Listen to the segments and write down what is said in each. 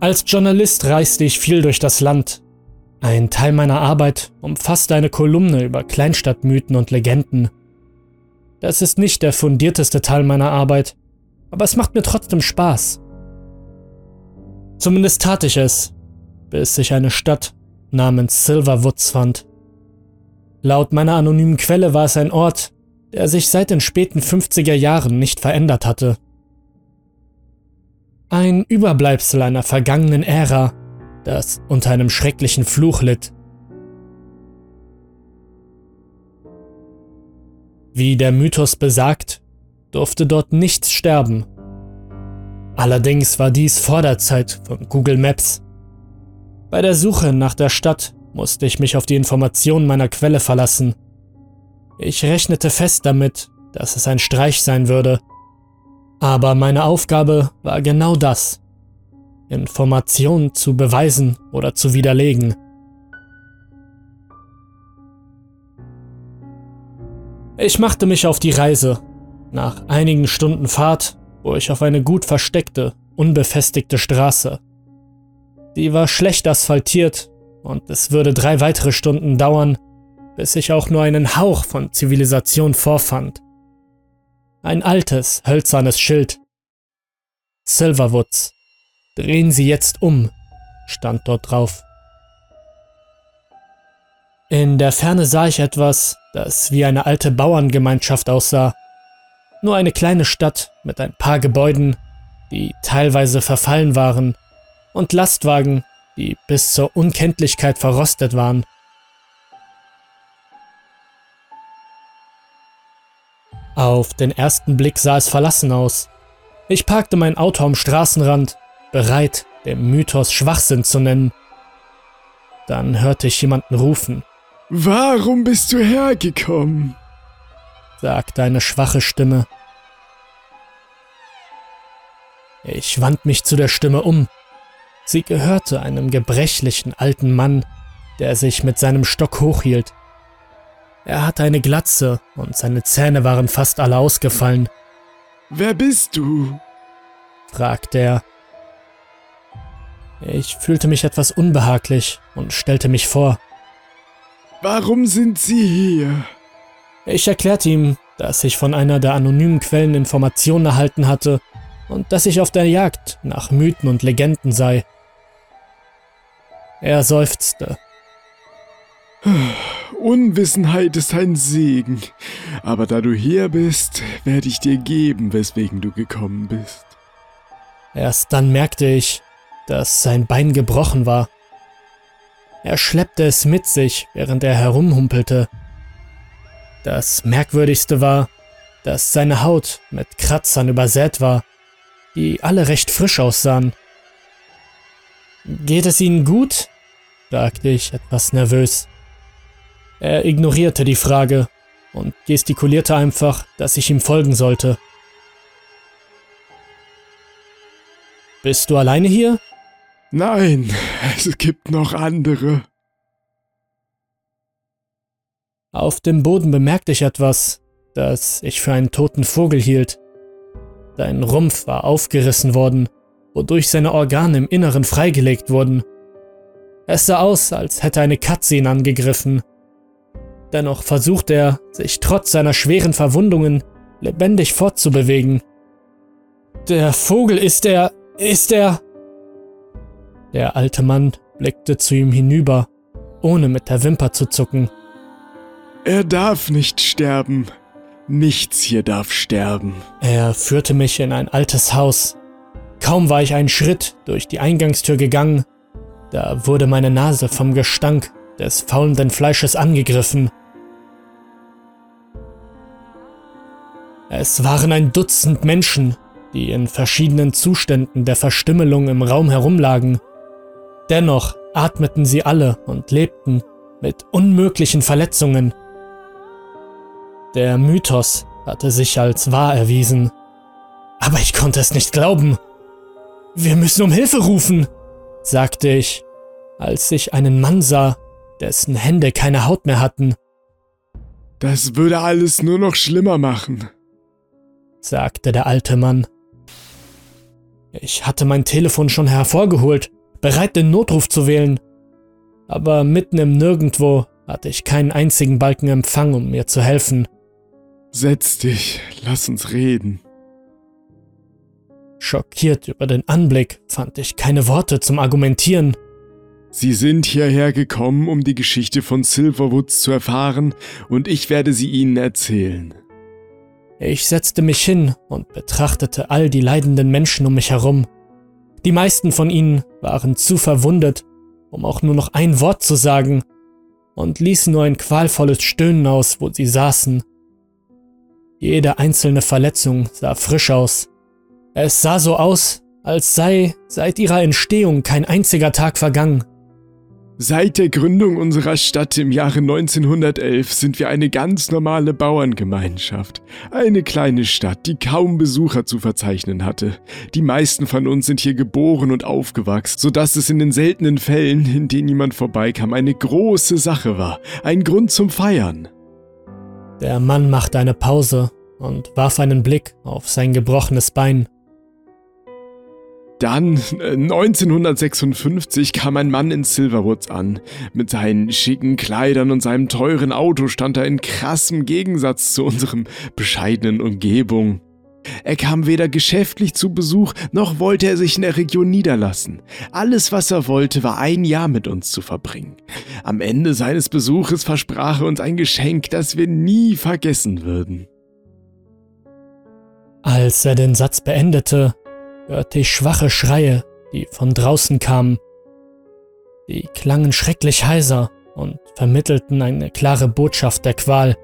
Als Journalist reiste ich viel durch das Land. Ein Teil meiner Arbeit umfasste eine Kolumne über Kleinstadtmythen und Legenden. Das ist nicht der fundierteste Teil meiner Arbeit, aber es macht mir trotzdem Spaß. Zumindest tat ich es, bis ich eine Stadt namens Silverwoods fand. Laut meiner anonymen Quelle war es ein Ort, der sich seit den späten 50er Jahren nicht verändert hatte. Ein Überbleibsel einer vergangenen Ära, das unter einem schrecklichen Fluch litt. Wie der Mythos besagt, durfte dort nichts sterben. Allerdings war dies vor der Zeit von Google Maps. Bei der Suche nach der Stadt musste ich mich auf die Informationen meiner Quelle verlassen. Ich rechnete fest damit, dass es ein Streich sein würde. Aber meine Aufgabe war genau das. Informationen zu beweisen oder zu widerlegen. Ich machte mich auf die Reise. Nach einigen Stunden Fahrt, wo ich auf eine gut versteckte, unbefestigte Straße. Die war schlecht asphaltiert und es würde drei weitere Stunden dauern, bis ich auch nur einen Hauch von Zivilisation vorfand. Ein altes, hölzernes Schild. Silverwoods. Drehen Sie jetzt um, stand dort drauf. In der Ferne sah ich etwas, das wie eine alte Bauerngemeinschaft aussah. Nur eine kleine Stadt mit ein paar Gebäuden, die teilweise verfallen waren, und Lastwagen, die bis zur Unkenntlichkeit verrostet waren. Auf den ersten Blick sah es verlassen aus. Ich parkte mein Auto am Straßenrand, bereit, dem Mythos Schwachsinn zu nennen. Dann hörte ich jemanden rufen. Warum bist du hergekommen? sagte eine schwache Stimme. Ich wand mich zu der Stimme um. Sie gehörte einem gebrechlichen alten Mann, der sich mit seinem Stock hochhielt. Er hatte eine Glatze und seine Zähne waren fast alle ausgefallen. Wer bist du? fragte er. Ich fühlte mich etwas unbehaglich und stellte mich vor. Warum sind Sie hier? Ich erklärte ihm, dass ich von einer der anonymen Quellen Informationen erhalten hatte und dass ich auf der Jagd nach Mythen und Legenden sei. Er seufzte. Unwissenheit ist ein Segen, aber da du hier bist, werde ich dir geben, weswegen du gekommen bist. Erst dann merkte ich, dass sein Bein gebrochen war. Er schleppte es mit sich, während er herumhumpelte. Das Merkwürdigste war, dass seine Haut mit Kratzern übersät war, die alle recht frisch aussahen. Geht es Ihnen gut? fragte ich etwas nervös. Er ignorierte die Frage und gestikulierte einfach, dass ich ihm folgen sollte. Bist du alleine hier? Nein, es gibt noch andere. Auf dem Boden bemerkte ich etwas, das ich für einen toten Vogel hielt. Sein Rumpf war aufgerissen worden, wodurch seine Organe im Inneren freigelegt wurden. Es sah aus, als hätte eine Katze ihn angegriffen Dennoch versucht er, sich trotz seiner schweren Verwundungen lebendig fortzubewegen. Der Vogel ist er, ist er. Der alte Mann blickte zu ihm hinüber, ohne mit der Wimper zu zucken. Er darf nicht sterben. Nichts hier darf sterben. Er führte mich in ein altes Haus. Kaum war ich einen Schritt durch die Eingangstür gegangen, da wurde meine Nase vom Gestank des faulenden Fleisches angegriffen. Es waren ein Dutzend Menschen, die in verschiedenen Zuständen der Verstümmelung im Raum herumlagen. Dennoch atmeten sie alle und lebten mit unmöglichen Verletzungen. Der Mythos hatte sich als wahr erwiesen. Aber ich konnte es nicht glauben. Wir müssen um Hilfe rufen, sagte ich, als ich einen Mann sah, dessen Hände keine Haut mehr hatten. Das würde alles nur noch schlimmer machen, sagte der alte Mann. Ich hatte mein Telefon schon hervorgeholt, bereit den Notruf zu wählen. Aber mitten im Nirgendwo hatte ich keinen einzigen Balken Empfang, um mir zu helfen. Setz dich, lass uns reden. Schockiert über den Anblick fand ich keine Worte zum Argumentieren. Sie sind hierher gekommen, um die Geschichte von Silverwoods zu erfahren, und ich werde sie Ihnen erzählen. Ich setzte mich hin und betrachtete all die leidenden Menschen um mich herum. Die meisten von ihnen waren zu verwundet, um auch nur noch ein Wort zu sagen, und ließen nur ein qualvolles Stöhnen aus, wo sie saßen. Jede einzelne Verletzung sah frisch aus. Es sah so aus, als sei seit ihrer Entstehung kein einziger Tag vergangen. Seit der Gründung unserer Stadt im Jahre 1911 sind wir eine ganz normale Bauerngemeinschaft. Eine kleine Stadt, die kaum Besucher zu verzeichnen hatte. Die meisten von uns sind hier geboren und aufgewachsen, sodass es in den seltenen Fällen, in denen jemand vorbeikam, eine große Sache war. Ein Grund zum Feiern. Der Mann machte eine Pause und warf einen Blick auf sein gebrochenes Bein. Dann, 1956, äh, kam ein Mann in Silverwoods an. Mit seinen schicken Kleidern und seinem teuren Auto stand er in krassem Gegensatz zu unserem bescheidenen Umgebung. Er kam weder geschäftlich zu Besuch, noch wollte er sich in der Region niederlassen. Alles, was er wollte, war ein Jahr mit uns zu verbringen. Am Ende seines Besuches versprach er uns ein Geschenk, das wir nie vergessen würden. Als er den Satz beendete, hörte ich schwache Schreie, die von draußen kamen. Die klangen schrecklich heiser und vermittelten eine klare Botschaft der Qual.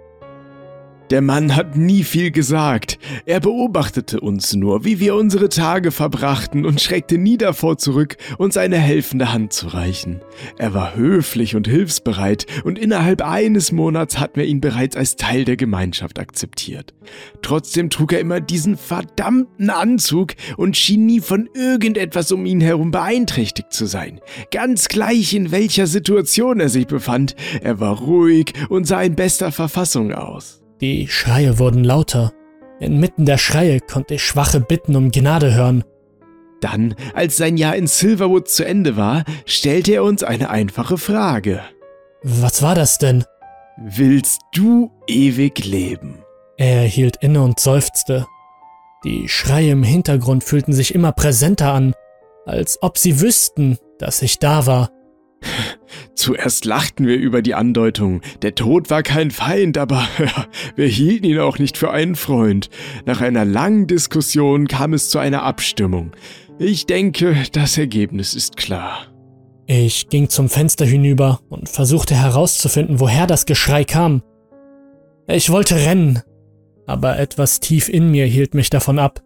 Der Mann hat nie viel gesagt. Er beobachtete uns nur, wie wir unsere Tage verbrachten und schreckte nie davor zurück, uns eine helfende Hand zu reichen. Er war höflich und hilfsbereit und innerhalb eines Monats hatten wir ihn bereits als Teil der Gemeinschaft akzeptiert. Trotzdem trug er immer diesen verdammten Anzug und schien nie von irgendetwas um ihn herum beeinträchtigt zu sein. Ganz gleich in welcher Situation er sich befand, er war ruhig und sah in bester Verfassung aus. Die Schreie wurden lauter. Inmitten der Schreie konnte ich schwache Bitten um Gnade hören. Dann, als sein Jahr in Silverwood zu Ende war, stellte er uns eine einfache Frage. Was war das denn? Willst du ewig leben? Er hielt inne und seufzte. Die Schreie im Hintergrund fühlten sich immer präsenter an, als ob sie wüssten, dass ich da war. Zuerst lachten wir über die Andeutung. Der Tod war kein Feind, aber wir hielten ihn auch nicht für einen Freund. Nach einer langen Diskussion kam es zu einer Abstimmung. Ich denke, das Ergebnis ist klar. Ich ging zum Fenster hinüber und versuchte herauszufinden, woher das Geschrei kam. Ich wollte rennen, aber etwas tief in mir hielt mich davon ab.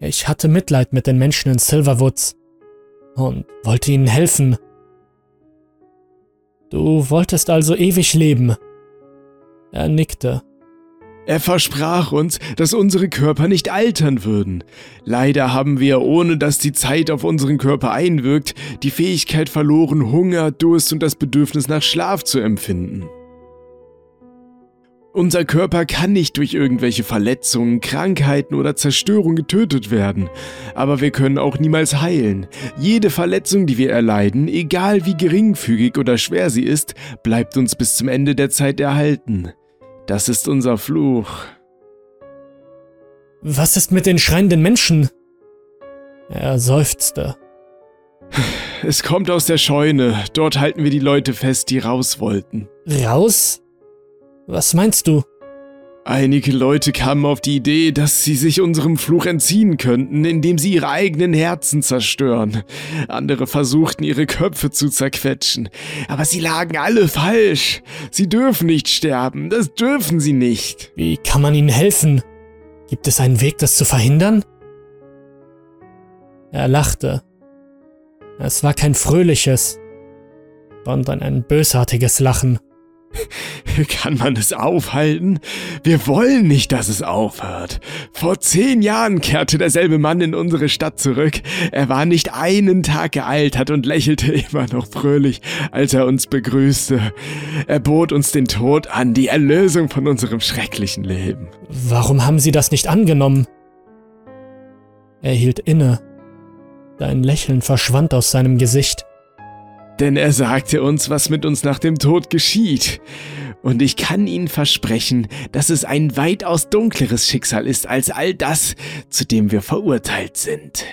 Ich hatte Mitleid mit den Menschen in Silverwoods und wollte ihnen helfen. Du wolltest also ewig leben. Er nickte. Er versprach uns, dass unsere Körper nicht altern würden. Leider haben wir, ohne dass die Zeit auf unseren Körper einwirkt, die Fähigkeit verloren, Hunger, Durst und das Bedürfnis nach Schlaf zu empfinden. Unser Körper kann nicht durch irgendwelche Verletzungen, Krankheiten oder Zerstörung getötet werden, aber wir können auch niemals heilen. Jede Verletzung, die wir erleiden, egal wie geringfügig oder schwer sie ist, bleibt uns bis zum Ende der Zeit erhalten. Das ist unser Fluch. Was ist mit den schreienden Menschen? Er seufzte. Es kommt aus der Scheune. Dort halten wir die Leute fest, die raus wollten. Raus? Was meinst du? Einige Leute kamen auf die Idee, dass sie sich unserem Fluch entziehen könnten, indem sie ihre eigenen Herzen zerstören. Andere versuchten, ihre Köpfe zu zerquetschen. Aber sie lagen alle falsch. Sie dürfen nicht sterben. Das dürfen sie nicht. Wie kann man ihnen helfen? Gibt es einen Weg, das zu verhindern? Er lachte. Es war kein fröhliches, sondern ein bösartiges Lachen. Kann man es aufhalten? Wir wollen nicht, dass es aufhört. Vor zehn Jahren kehrte derselbe Mann in unsere Stadt zurück. Er war nicht einen Tag gealtert und lächelte immer noch fröhlich, als er uns begrüßte. Er bot uns den Tod an, die Erlösung von unserem schrecklichen Leben. Warum haben Sie das nicht angenommen? Er hielt inne. Dein Lächeln verschwand aus seinem Gesicht. Denn er sagte uns, was mit uns nach dem Tod geschieht. Und ich kann Ihnen versprechen, dass es ein weitaus dunkleres Schicksal ist als all das, zu dem wir verurteilt sind.